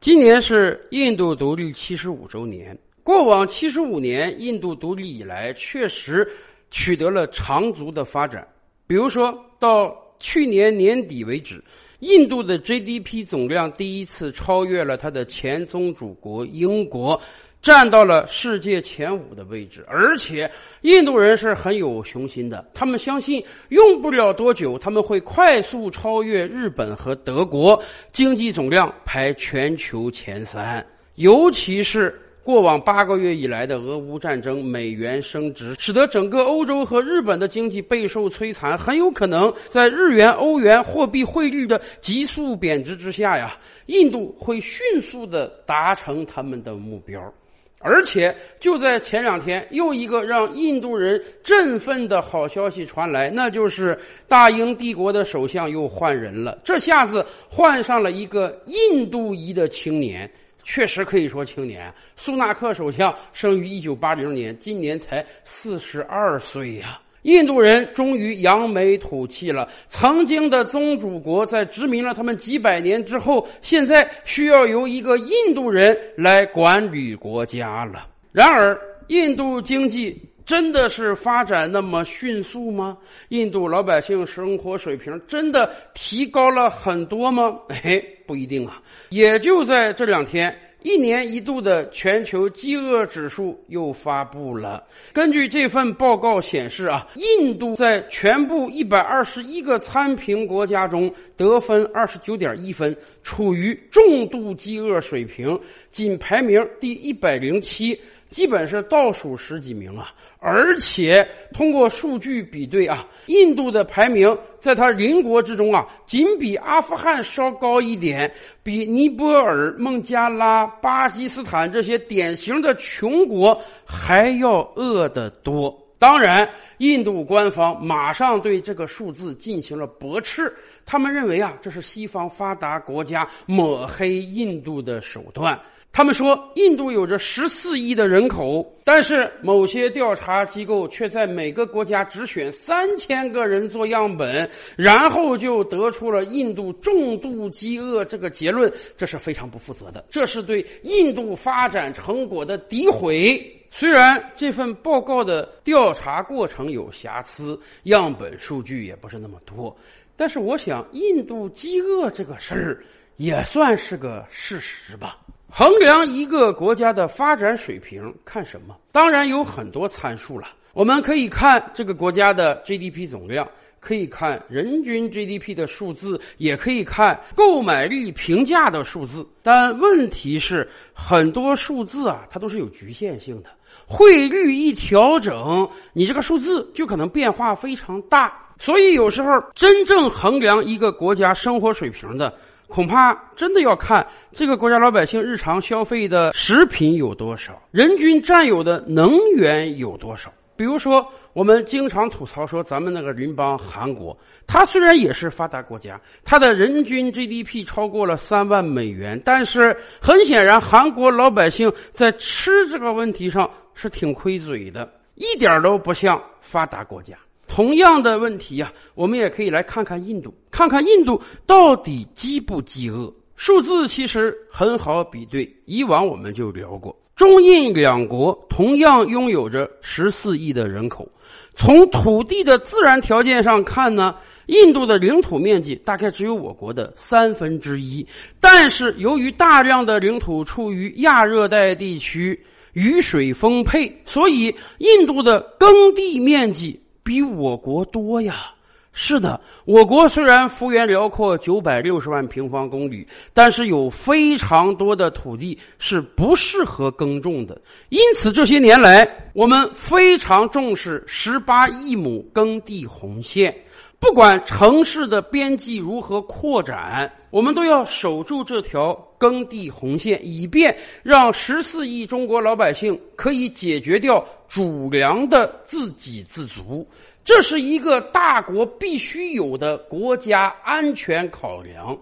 今年是印度独立七十五周年。过往七十五年，印度独立以来，确实取得了长足的发展。比如说到去年年底为止，印度的 GDP 总量第一次超越了它的前宗主国英国。站到了世界前五的位置，而且印度人是很有雄心的。他们相信用不了多久，他们会快速超越日本和德国，经济总量排全球前三。尤其是过往八个月以来的俄乌战争，美元升值，使得整个欧洲和日本的经济备受摧残，很有可能在日元、欧元货币汇率的急速贬值之下呀，印度会迅速的达成他们的目标。而且就在前两天，又一个让印度人振奋的好消息传来，那就是大英帝国的首相又换人了。这下子换上了一个印度裔的青年，确实可以说青年。苏纳克首相生于一九八零年，今年才四十二岁呀。印度人终于扬眉吐气了。曾经的宗主国在殖民了他们几百年之后，现在需要由一个印度人来管理国家了。然而，印度经济真的是发展那么迅速吗？印度老百姓生活水平真的提高了很多吗？哎，不一定啊。也就在这两天。一年一度的全球饥饿指数又发布了。根据这份报告显示啊，印度在全部一百二十一个参评国家中得分二十九点一分，处于重度饥饿水平，仅排名第一百零七。基本是倒数十几名啊，而且通过数据比对啊，印度的排名在它邻国之中啊，仅比阿富汗稍高一点，比尼泊尔、孟加拉、巴基斯坦这些典型的穷国还要饿得多。当然，印度官方马上对这个数字进行了驳斥，他们认为啊，这是西方发达国家抹黑印度的手段。他们说，印度有着十四亿的人口，但是某些调查机构却在每个国家只选三千个人做样本，然后就得出了印度重度饥饿这个结论，这是非常不负责的，这是对印度发展成果的诋毁。虽然这份报告的调查过程有瑕疵，样本数据也不是那么多，但是我想，印度饥饿这个事儿也算是个事实吧。衡量一个国家的发展水平，看什么？当然有很多参数了。我们可以看这个国家的 GDP 总量，可以看人均 GDP 的数字，也可以看购买力评价的数字。但问题是，很多数字啊，它都是有局限性的。汇率一调整，你这个数字就可能变化非常大。所以有时候真正衡量一个国家生活水平的。恐怕真的要看这个国家老百姓日常消费的食品有多少，人均占有的能源有多少。比如说，我们经常吐槽说，咱们那个邻邦韩国，它虽然也是发达国家，它的人均 GDP 超过了三万美元，但是很显然，韩国老百姓在吃这个问题上是挺亏嘴的，一点都不像发达国家。同样的问题呀，我们也可以来看看印度，看看印度到底饥不饥饿。数字其实很好比对，以往我们就聊过，中印两国同样拥有着十四亿的人口。从土地的自然条件上看呢，印度的领土面积大概只有我国的三分之一，但是由于大量的领土处于亚热带地区，雨水丰沛，所以印度的耕地面积。比我国多呀！是的，我国虽然幅员辽阔九百六十万平方公里，但是有非常多的土地是不适合耕种的。因此，这些年来，我们非常重视十八亿亩耕地红线。不管城市的边际如何扩展，我们都要守住这条耕地红线，以便让十四亿中国老百姓可以解决掉主粮的自给自足。这是一个大国必须有的国家安全考量。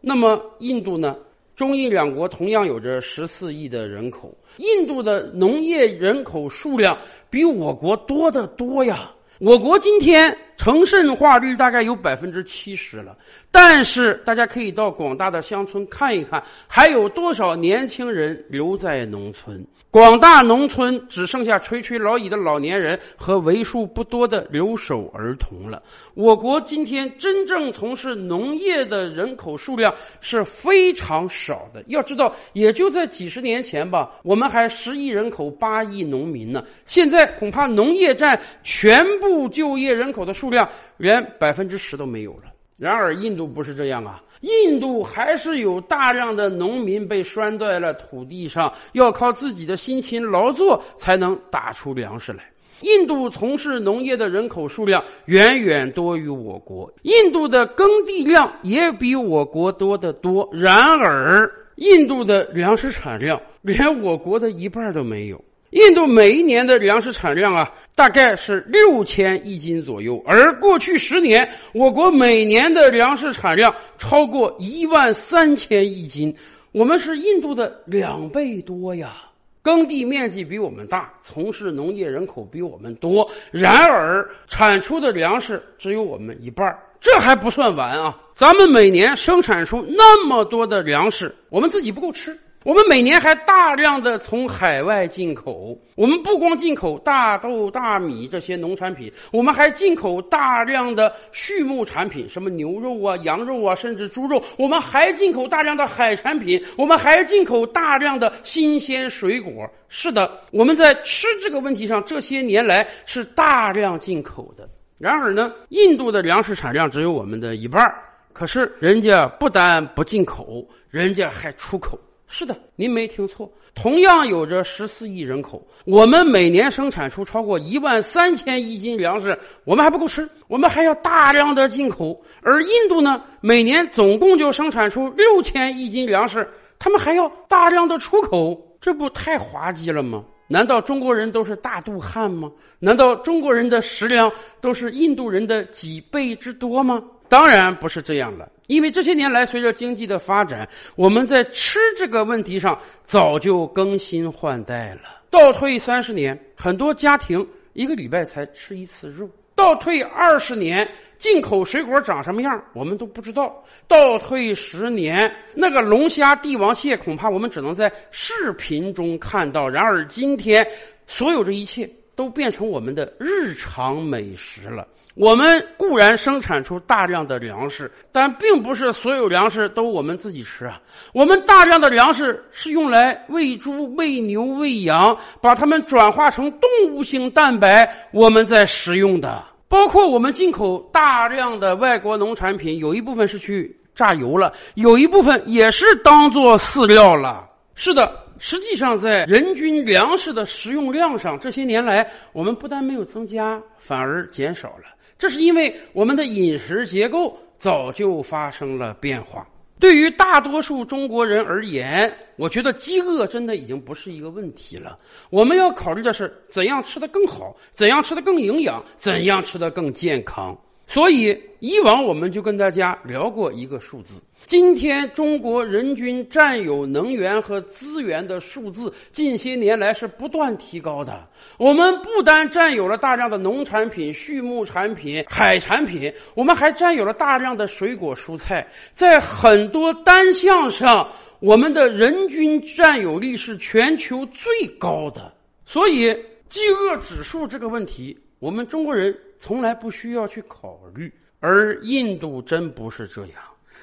那么，印度呢？中印两国同样有着十四亿的人口，印度的农业人口数量比我国多得多呀。我国今天。城镇化率大概有百分之七十了。但是大家可以到广大的乡村看一看，还有多少年轻人留在农村？广大农村只剩下垂垂老矣的老年人和为数不多的留守儿童了。我国今天真正从事农业的人口数量是非常少的。要知道，也就在几十年前吧，我们还十亿人口、八亿农民呢。现在恐怕农业占全部就业人口的数量连百分之十都没有了。然而，印度不是这样啊！印度还是有大量的农民被拴在了土地上，要靠自己的辛勤劳作才能打出粮食来。印度从事农业的人口数量远远多于我国，印度的耕地量也比我国多得多。然而，印度的粮食产量连我国的一半都没有。印度每一年的粮食产量啊，大概是六千亿斤左右，而过去十年，我国每年的粮食产量超过一万三千亿斤，我们是印度的两倍多呀。耕地面积比我们大，从事农业人口比我们多，然而产出的粮食只有我们一半这还不算完啊！咱们每年生产出那么多的粮食，我们自己不够吃。我们每年还大量的从海外进口，我们不光进口大豆、大米这些农产品，我们还进口大量的畜牧产品，什么牛肉啊、羊肉啊，甚至猪肉。我们还进口大量的海产品，我们还进口大量的新鲜水果。是的，我们在吃这个问题上，这些年来是大量进口的。然而呢，印度的粮食产量只有我们的一半，可是人家不但不进口，人家还出口。是的，您没听错，同样有着十四亿人口，我们每年生产出超过一万三千亿斤粮食，我们还不够吃，我们还要大量的进口。而印度呢，每年总共就生产出六千亿斤粮食，他们还要大量的出口，这不太滑稽了吗？难道中国人都是大肚汉吗？难道中国人的食粮都是印度人的几倍之多吗？当然不是这样了，因为这些年来，随着经济的发展，我们在吃这个问题上早就更新换代了。倒退三十年，很多家庭一个礼拜才吃一次肉；倒退二十年，进口水果长什么样，我们都不知道；倒退十年，那个龙虾、帝王蟹，恐怕我们只能在视频中看到。然而今天，所有这一切都变成我们的日常美食了。我们固然生产出大量的粮食，但并不是所有粮食都我们自己吃啊。我们大量的粮食是用来喂猪、喂牛、喂羊，把它们转化成动物性蛋白，我们在食用的。包括我们进口大量的外国农产品，有一部分是去榨油了，有一部分也是当做饲料了。是的，实际上在人均粮食的食用量上，这些年来我们不但没有增加，反而减少了。这是因为我们的饮食结构早就发生了变化。对于大多数中国人而言，我觉得饥饿真的已经不是一个问题了。我们要考虑的是怎样吃得更好，怎样吃得更营养，怎样吃得更健康。所以，以往我们就跟大家聊过一个数字。今天，中国人均占有能源和资源的数字，近些年来是不断提高的。我们不单占有了大量的农产品、畜牧产品、海产品，我们还占有了大量的水果蔬菜。在很多单项上，我们的人均占有率是全球最高的。所以，饥饿指数这个问题，我们中国人。从来不需要去考虑，而印度真不是这样。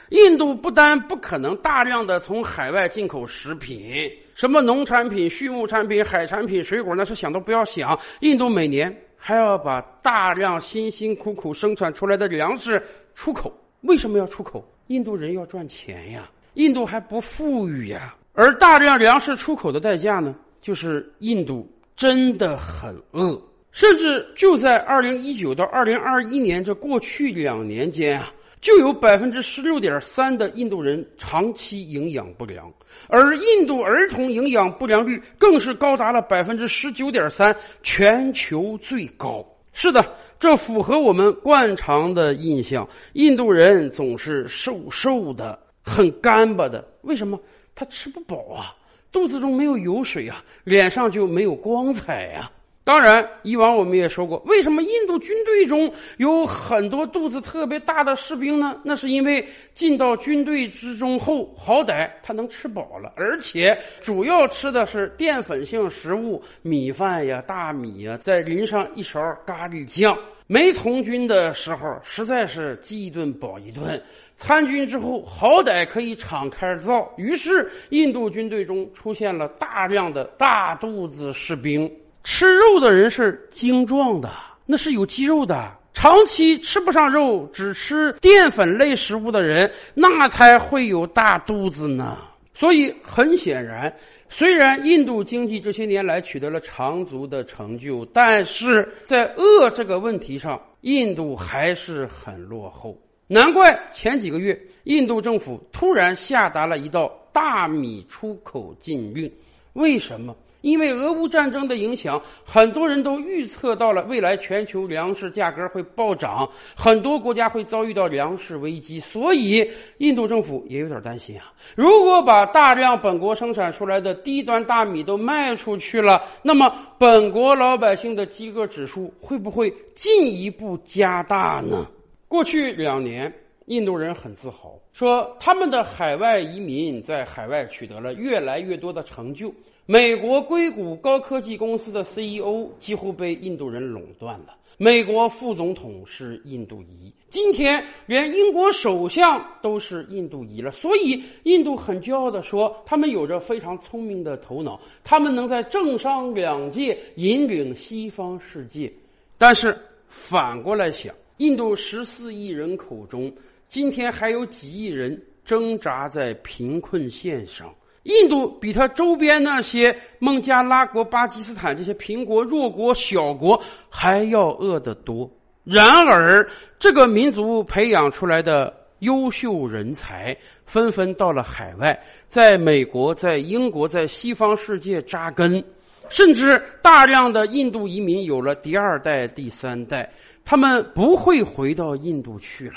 印度不但不可能大量的从海外进口食品，什么农产品、畜牧产品、海产品、水果，那是想都不要想。印度每年还要把大量辛辛苦苦生产出来的粮食出口。为什么要出口？印度人要赚钱呀，印度还不富裕呀。而大量粮食出口的代价呢，就是印度真的很饿。甚至就在二零一九到二零二一年这过去两年间啊，就有百分之十六点三的印度人长期营养不良，而印度儿童营养不良率更是高达了百分之十九点三，全球最高。是的，这符合我们惯常的印象：印度人总是瘦瘦的，很干巴的。为什么？他吃不饱啊，肚子中没有油水啊，脸上就没有光彩呀。当然，以往我们也说过，为什么印度军队中有很多肚子特别大的士兵呢？那是因为进到军队之中后，好歹他能吃饱了，而且主要吃的是淀粉性食物，米饭呀、大米呀，再淋上一勺咖喱酱。没从军的时候，实在是饥一顿饱一顿；参军之后，好歹可以敞开造。于是，印度军队中出现了大量的大肚子士兵。吃肉的人是精壮的，那是有肌肉的。长期吃不上肉，只吃淀粉类食物的人，那才会有大肚子呢。所以很显然，虽然印度经济这些年来取得了长足的成就，但是在饿这个问题上，印度还是很落后。难怪前几个月，印度政府突然下达了一道大米出口禁令。为什么？因为俄乌战争的影响，很多人都预测到了未来全球粮食价格会暴涨，很多国家会遭遇到粮食危机，所以印度政府也有点担心啊。如果把大量本国生产出来的低端大米都卖出去了，那么本国老百姓的饥饿指数会不会进一步加大呢？过去两年，印度人很自豪，说他们的海外移民在海外取得了越来越多的成就。美国硅谷高科技公司的 CEO 几乎被印度人垄断了。美国副总统是印度裔，今天连英国首相都是印度裔了。所以，印度很骄傲地说，他们有着非常聪明的头脑，他们能在政商两界引领西方世界。但是反过来想，印度十四亿人口中，今天还有几亿人挣扎在贫困线上。印度比它周边那些孟加拉国、巴基斯坦这些贫国弱国小国还要饿得多。然而，这个民族培养出来的优秀人才纷纷到了海外，在美国、在英国、在西方世界扎根，甚至大量的印度移民有了第二代、第三代，他们不会回到印度去了。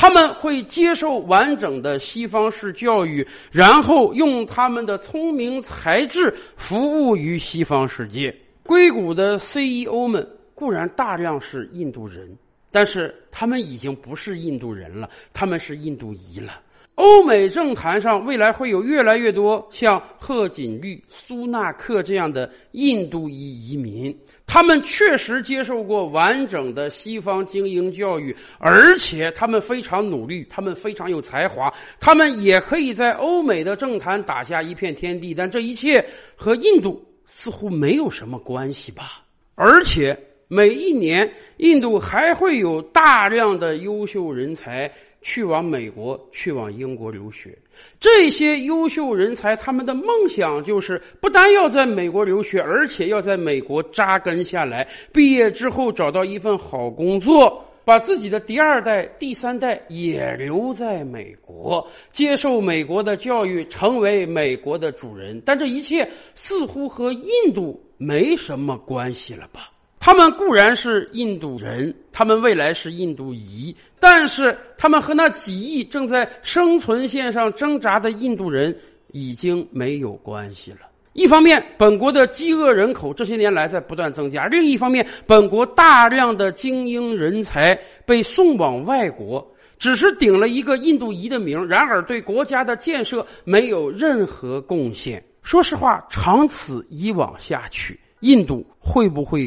他们会接受完整的西方式教育，然后用他们的聪明才智服务于西方世界。硅谷的 CEO 们固然大量是印度人，但是他们已经不是印度人了，他们是印度裔了。欧美政坛上未来会有越来越多像贺锦丽、苏纳克这样的印度裔移民，他们确实接受过完整的西方精英教育，而且他们非常努力，他们非常有才华，他们也可以在欧美的政坛打下一片天地。但这一切和印度似乎没有什么关系吧？而且每一年，印度还会有大量的优秀人才。去往美国，去往英国留学，这些优秀人才，他们的梦想就是不但要在美国留学，而且要在美国扎根下来。毕业之后找到一份好工作，把自己的第二代、第三代也留在美国，接受美国的教育，成为美国的主人。但这一切似乎和印度没什么关系了吧？他们固然是印度人，他们未来是印度裔，但是他们和那几亿正在生存线上挣扎的印度人已经没有关系了。一方面，本国的饥饿人口这些年来在不断增加；另一方面，本国大量的精英人才被送往外国，只是顶了一个印度裔的名，然而对国家的建设没有任何贡献。说实话，长此以往下去，印度会不会？